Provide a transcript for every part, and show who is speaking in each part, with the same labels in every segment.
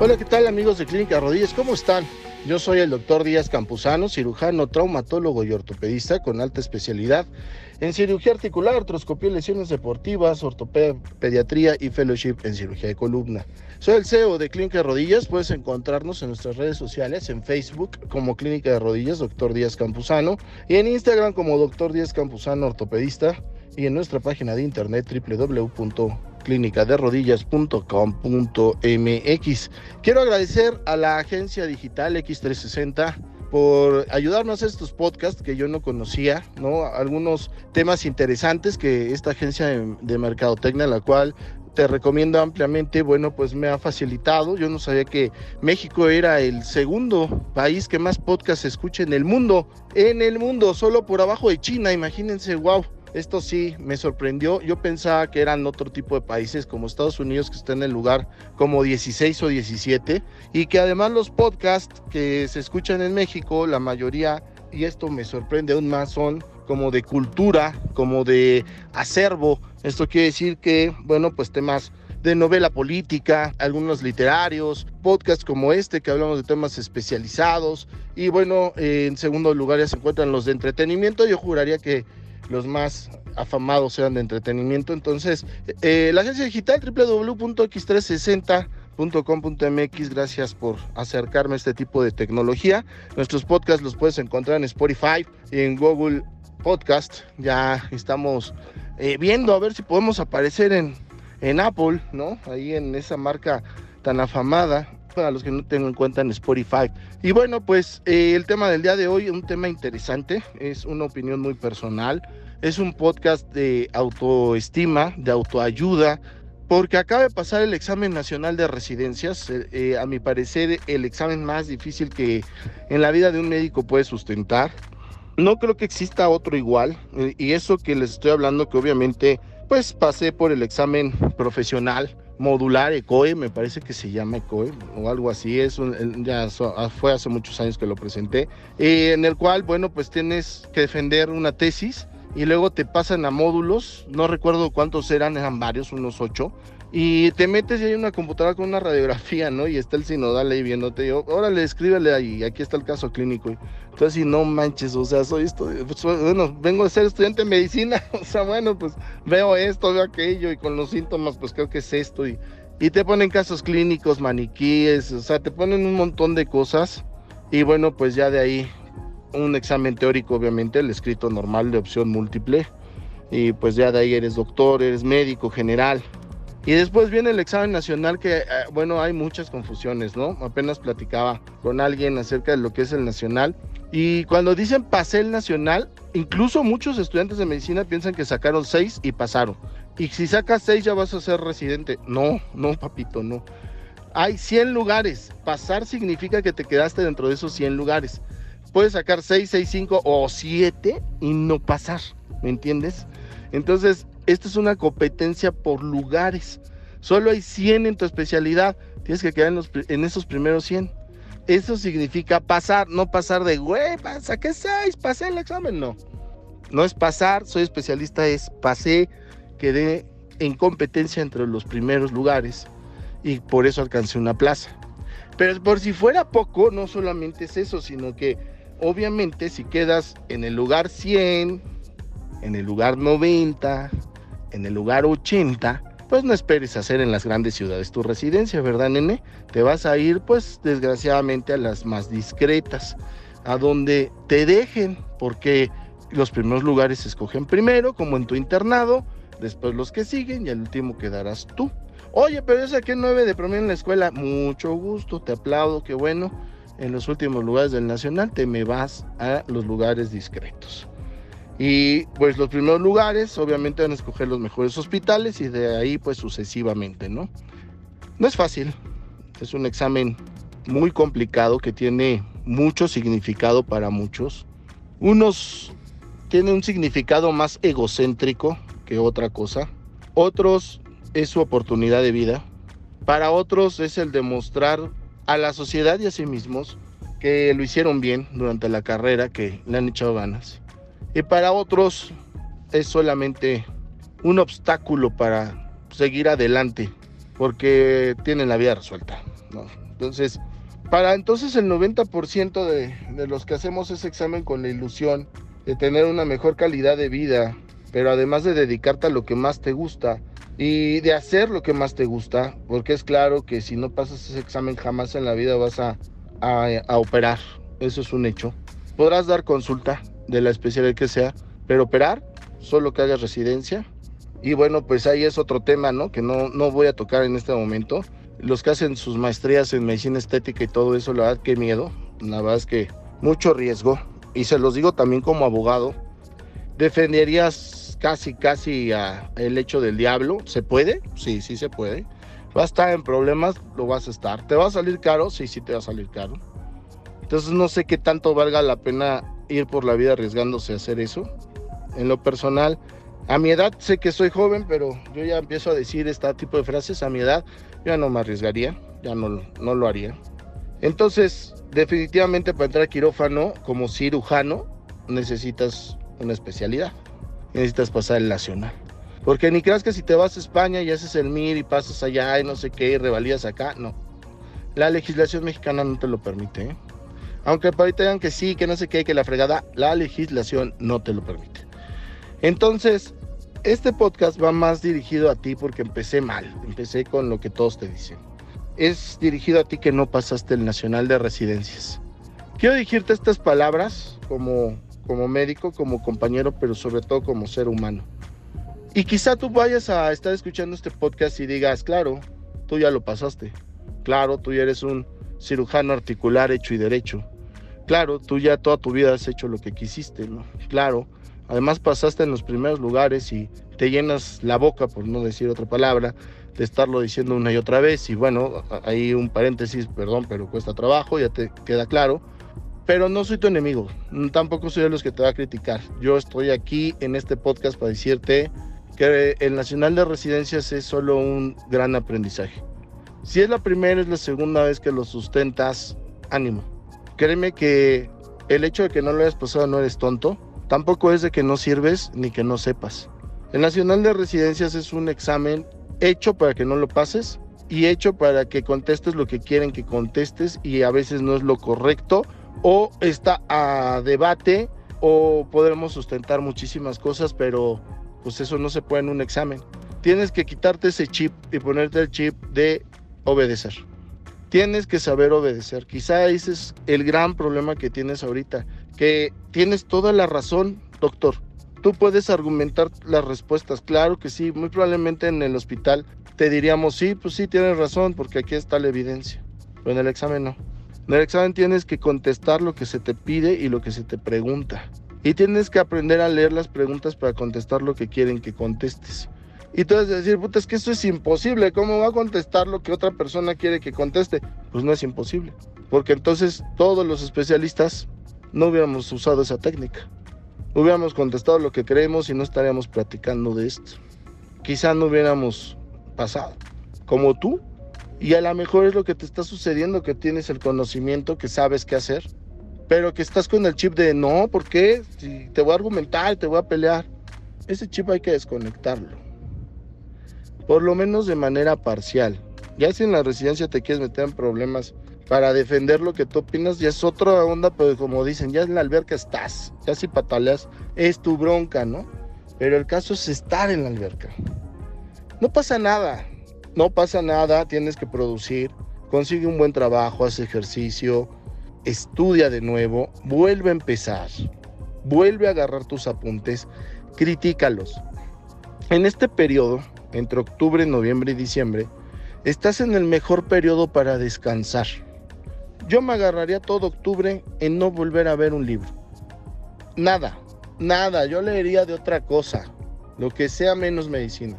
Speaker 1: Hola, ¿qué tal amigos de Clínica Rodillas? ¿Cómo están? Yo soy el doctor Díaz Campuzano, cirujano, traumatólogo y ortopedista con alta especialidad en cirugía articular, artroscopía, lesiones deportivas, ortopedia, pediatría y fellowship en cirugía de columna. Soy el CEO de Clínica de Rodillas, puedes encontrarnos en nuestras redes sociales, en Facebook como Clínica de Rodillas, doctor Díaz Campuzano, y en Instagram como doctor Díaz Campuzano, ortopedista, y en nuestra página de internet www clínicaderodillas.com.mx. Quiero agradecer a la agencia digital X360 por ayudarnos a estos podcasts que yo no conocía, ¿no? Algunos temas interesantes que esta agencia de, de mercadotecnia, la cual te recomiendo ampliamente, bueno, pues me ha facilitado. Yo no sabía que México era el segundo país que más podcasts escucha en el mundo, en el mundo, solo por abajo de China, imagínense, wow. Esto sí me sorprendió. Yo pensaba que eran otro tipo de países como Estados Unidos que está en el lugar como 16 o 17 y que además los podcasts que se escuchan en México, la mayoría, y esto me sorprende aún más, son como de cultura, como de acervo. Esto quiere decir que, bueno, pues temas de novela política, algunos literarios, podcasts como este que hablamos de temas especializados y bueno, en segundo lugar ya se encuentran los de entretenimiento. Yo juraría que los más afamados sean de entretenimiento. Entonces, eh, la agencia digital www.x360.com.mx, gracias por acercarme a este tipo de tecnología. Nuestros podcasts los puedes encontrar en Spotify y en Google Podcast. Ya estamos eh, viendo a ver si podemos aparecer en, en Apple, ¿no? Ahí en esa marca tan afamada para los que no tengan en cuenta en Spotify. Y bueno, pues eh, el tema del día de hoy, un tema interesante, es una opinión muy personal, es un podcast de autoestima, de autoayuda, porque acaba de pasar el examen nacional de residencias, eh, eh, a mi parecer el examen más difícil que en la vida de un médico puede sustentar. No creo que exista otro igual, y eso que les estoy hablando, que obviamente pues pasé por el examen profesional, modular ECOE, me parece que se llama ECOE o algo así, es ya ah, fue hace muchos años que lo presenté, eh, en el cual, bueno, pues tienes que defender una tesis y luego te pasan a módulos, no recuerdo cuántos eran, eran varios, unos ocho, y te metes y hay una computadora con una radiografía, ¿no? Y está el sinodal ahí viéndote. Y, órale, escríbele ahí, aquí está el caso clínico. Entonces, si no manches, o sea, soy esto, pues, bueno, vengo de ser estudiante de medicina, o sea, bueno, pues veo esto, veo aquello, y con los síntomas, pues creo que es esto. Y, y te ponen casos clínicos, maniquíes, o sea, te ponen un montón de cosas. Y bueno, pues ya de ahí un examen teórico, obviamente, el escrito normal de opción múltiple. Y pues ya de ahí eres doctor, eres médico general. Y después viene el examen nacional que, eh, bueno, hay muchas confusiones, ¿no? Apenas platicaba con alguien acerca de lo que es el nacional. Y cuando dicen pasé el nacional, incluso muchos estudiantes de medicina piensan que sacaron seis y pasaron. Y si sacas seis ya vas a ser residente. No, no, papito, no. Hay 100 lugares. Pasar significa que te quedaste dentro de esos 100 lugares. Puedes sacar 6, 6, 5 o 7 y no pasar. ¿Me entiendes? Entonces, esta es una competencia por lugares. Solo hay 100 en tu especialidad. Tienes que quedar en, esos primeros 100. Eso significa pasar, no pasar de, güey, saqué 6, pasé el examen. No. No es pasar, soy especialista, es pasé, quedé en competencia entre los primeros lugares y por eso alcancé una plaza. Pero por si fuera poco, no solamente es eso, sino que obviamente si quedas en el lugar 100, en el lugar 90, en el lugar 80, pues no esperes hacer en las grandes ciudades tu residencia, ¿verdad, nene? Te vas a ir, pues, desgraciadamente a las más discretas, a donde te dejen, porque los primeros lugares se escogen primero, como en tu internado, después los que siguen y al último quedarás tú. Oye, pero yo saqué 9 de promedio en la escuela, mucho gusto, te aplaudo, qué bueno. En los últimos lugares del nacional te me vas a los lugares discretos. Y pues los primeros lugares obviamente van a escoger los mejores hospitales y de ahí pues sucesivamente, ¿no? No es fácil, es un examen muy complicado que tiene mucho significado para muchos. Unos tienen un significado más egocéntrico que otra cosa. Otros es su oportunidad de vida. Para otros es el demostrar a la sociedad y a sí mismos que lo hicieron bien durante la carrera, que le han echado ganas. Y para otros es solamente un obstáculo para seguir adelante porque tienen la vida resuelta. Entonces, para entonces el 90% de, de los que hacemos ese examen con la ilusión de tener una mejor calidad de vida, pero además de dedicarte a lo que más te gusta y de hacer lo que más te gusta, porque es claro que si no pasas ese examen jamás en la vida vas a, a, operar, eso es un hecho. Podrás dar consulta de la especialidad que sea, pero operar, solo que hagas residencia. Y bueno, pues ahí es otro tema, ¿no? Que no, no voy a tocar en este momento. Los que hacen sus maestrías en medicina estética y todo eso, la verdad, qué miedo. La verdad es que mucho riesgo. Y se los digo también como abogado. ¿Defenderías casi, casi a el hecho del diablo? ¿Se puede? Sí, sí se puede. ¿Va a estar en problemas? Lo vas a estar. ¿Te va a salir caro? Sí, sí te va a salir caro. Entonces no sé qué tanto valga la pena ir por la vida arriesgándose a hacer eso. En lo personal, a mi edad sé que soy joven, pero yo ya empiezo a decir este tipo de frases. A mi edad ya no me arriesgaría, ya no, no lo haría. Entonces, definitivamente para entrar a quirófano como cirujano necesitas una especialidad. Necesitas pasar el nacional. Porque ni creas que si te vas a España y haces el MIR y pasas allá y no sé qué y revalías acá, no. La legislación mexicana no te lo permite. ¿eh? Aunque para ahorita digan que sí, que no sé qué, que la fregada, la legislación no te lo permite. Entonces, este podcast va más dirigido a ti porque empecé mal, empecé con lo que todos te dicen. Es dirigido a ti que no pasaste el Nacional de Residencias. Quiero dirigirte estas palabras como, como médico, como compañero, pero sobre todo como ser humano. Y quizá tú vayas a estar escuchando este podcast y digas, claro, tú ya lo pasaste. Claro, tú ya eres un cirujano articular hecho y derecho. Claro, tú ya toda tu vida has hecho lo que quisiste, ¿no? Claro, además pasaste en los primeros lugares y te llenas la boca, por no decir otra palabra, de estarlo diciendo una y otra vez. Y bueno, hay un paréntesis, perdón, pero cuesta trabajo, ya te queda claro. Pero no soy tu enemigo, tampoco soy de los que te va a criticar. Yo estoy aquí en este podcast para decirte que el Nacional de Residencias es solo un gran aprendizaje. Si es la primera, es la segunda vez que lo sustentas, ánimo. Créeme que el hecho de que no lo hayas pasado no eres tonto, tampoco es de que no sirves ni que no sepas. El Nacional de Residencias es un examen hecho para que no lo pases y hecho para que contestes lo que quieren que contestes y a veces no es lo correcto o está a debate o podremos sustentar muchísimas cosas, pero pues eso no se puede en un examen. Tienes que quitarte ese chip y ponerte el chip de obedecer. Tienes que saber obedecer. Quizá ese es el gran problema que tienes ahorita, que tienes toda la razón, doctor. Tú puedes argumentar las respuestas, claro que sí, muy probablemente en el hospital te diríamos, sí, pues sí, tienes razón, porque aquí está la evidencia, pero en el examen no. En el examen tienes que contestar lo que se te pide y lo que se te pregunta. Y tienes que aprender a leer las preguntas para contestar lo que quieren que contestes. Y a decir, puta, es que eso es imposible. ¿Cómo va a contestar lo que otra persona quiere que conteste? Pues no es imposible. Porque entonces todos los especialistas no hubiéramos usado esa técnica. Hubiéramos contestado lo que creemos y no estaríamos platicando de esto. Quizá no hubiéramos pasado. Como tú. Y a lo mejor es lo que te está sucediendo, que tienes el conocimiento, que sabes qué hacer pero que estás con el chip de no, ¿por qué? Si te voy a argumentar, te voy a pelear. Ese chip hay que desconectarlo. Por lo menos de manera parcial. Ya si en la residencia te quieres meter en problemas para defender lo que tú opinas, ya es otra onda, pero como dicen, ya en la alberca estás. Ya si pataleas, es tu bronca, ¿no? Pero el caso es estar en la alberca. No pasa nada. No pasa nada, tienes que producir, consigue un buen trabajo, haz ejercicio, estudia de nuevo, vuelve a empezar, vuelve a agarrar tus apuntes, critícalos. En este periodo, entre octubre, noviembre y diciembre, estás en el mejor periodo para descansar. Yo me agarraría todo octubre en no volver a ver un libro. Nada, nada, yo leería de otra cosa, lo que sea menos medicina.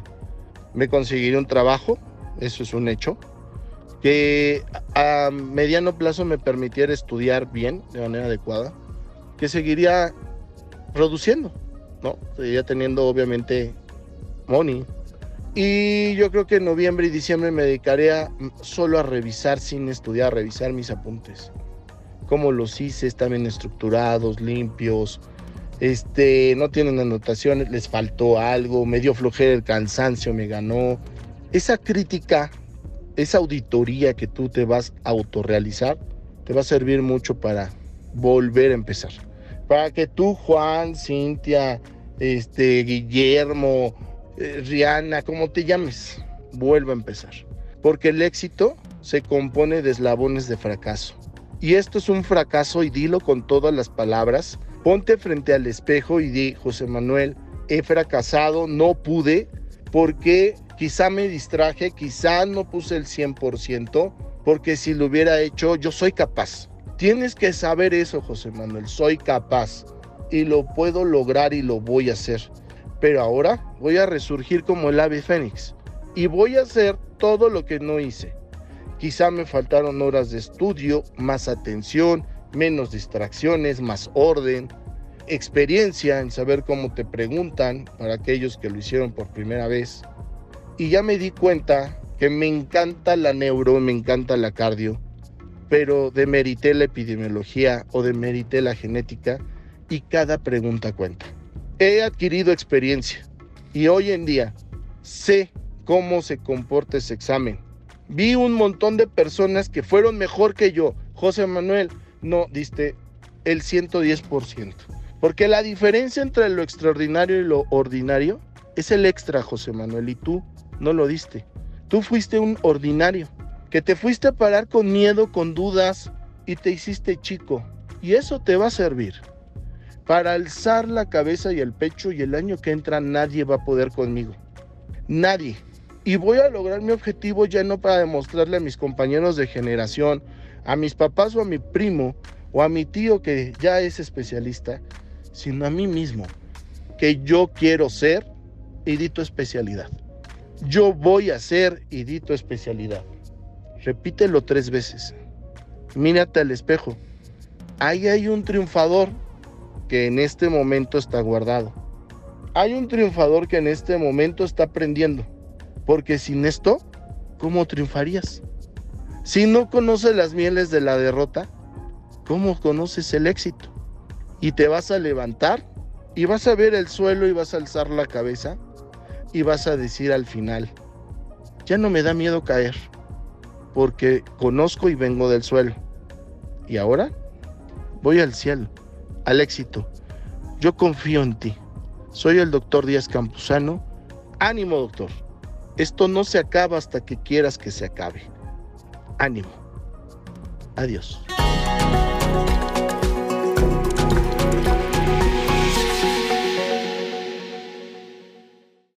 Speaker 1: Me conseguiría un trabajo, eso es un hecho que a mediano plazo me permitiera estudiar bien, de manera adecuada, que seguiría produciendo, ¿no? Seguiría teniendo obviamente money. Y yo creo que en noviembre y diciembre me dedicaría solo a revisar sin estudiar, a revisar mis apuntes. Cómo los hice, están bien estructurados, limpios, este, no tienen anotaciones, les faltó algo, me dio flojera el cansancio, me ganó. Esa crítica esa auditoría que tú te vas a autorrealizar, te va a servir mucho para volver a empezar. Para que tú, Juan, Cintia, este, Guillermo, eh, Rihanna, como te llames, vuelva a empezar. Porque el éxito se compone de eslabones de fracaso. Y esto es un fracaso y dilo con todas las palabras. Ponte frente al espejo y di, José Manuel, he fracasado, no pude, porque quizá me distraje, quizá no puse el 100%, porque si lo hubiera hecho, yo soy capaz. Tienes que saber eso, José Manuel, soy capaz y lo puedo lograr y lo voy a hacer. Pero ahora voy a resurgir como el ave fénix y voy a hacer todo lo que no hice. Quizá me faltaron horas de estudio, más atención, menos distracciones, más orden, experiencia en saber cómo te preguntan para aquellos que lo hicieron por primera vez. Y ya me di cuenta que me encanta la neuro, me encanta la cardio, pero demerité la epidemiología o demerité la genética y cada pregunta cuenta. He adquirido experiencia y hoy en día sé cómo se comporta ese examen. Vi un montón de personas que fueron mejor que yo. José Manuel, no diste el 110%. Porque la diferencia entre lo extraordinario y lo ordinario es el extra, José Manuel, y tú no lo diste. Tú fuiste un ordinario, que te fuiste a parar con miedo, con dudas, y te hiciste chico. Y eso te va a servir para alzar la cabeza y el pecho y el año que entra nadie va a poder conmigo. Nadie. Y voy a lograr mi objetivo ya no para demostrarle a mis compañeros de generación, a mis papás o a mi primo o a mi tío que ya es especialista, sino a mí mismo, que yo quiero ser y dito especialidad. Yo voy a ser y dito especialidad. Repítelo tres veces. Mírate al espejo. Ahí hay un triunfador que en este momento está guardado. Hay un triunfador que en este momento está aprendiendo. Porque sin esto, ¿cómo triunfarías? Si no conoces las mieles de la derrota, ¿cómo conoces el éxito? Y te vas a levantar y vas a ver el suelo y vas a alzar la cabeza y vas a decir al final, ya no me da miedo caer, porque conozco y vengo del suelo. Y ahora voy al cielo al éxito. Yo confío en ti. Soy el doctor Díaz Campuzano. Ánimo, doctor. Esto no se acaba hasta que quieras que se acabe. Ánimo. Adiós.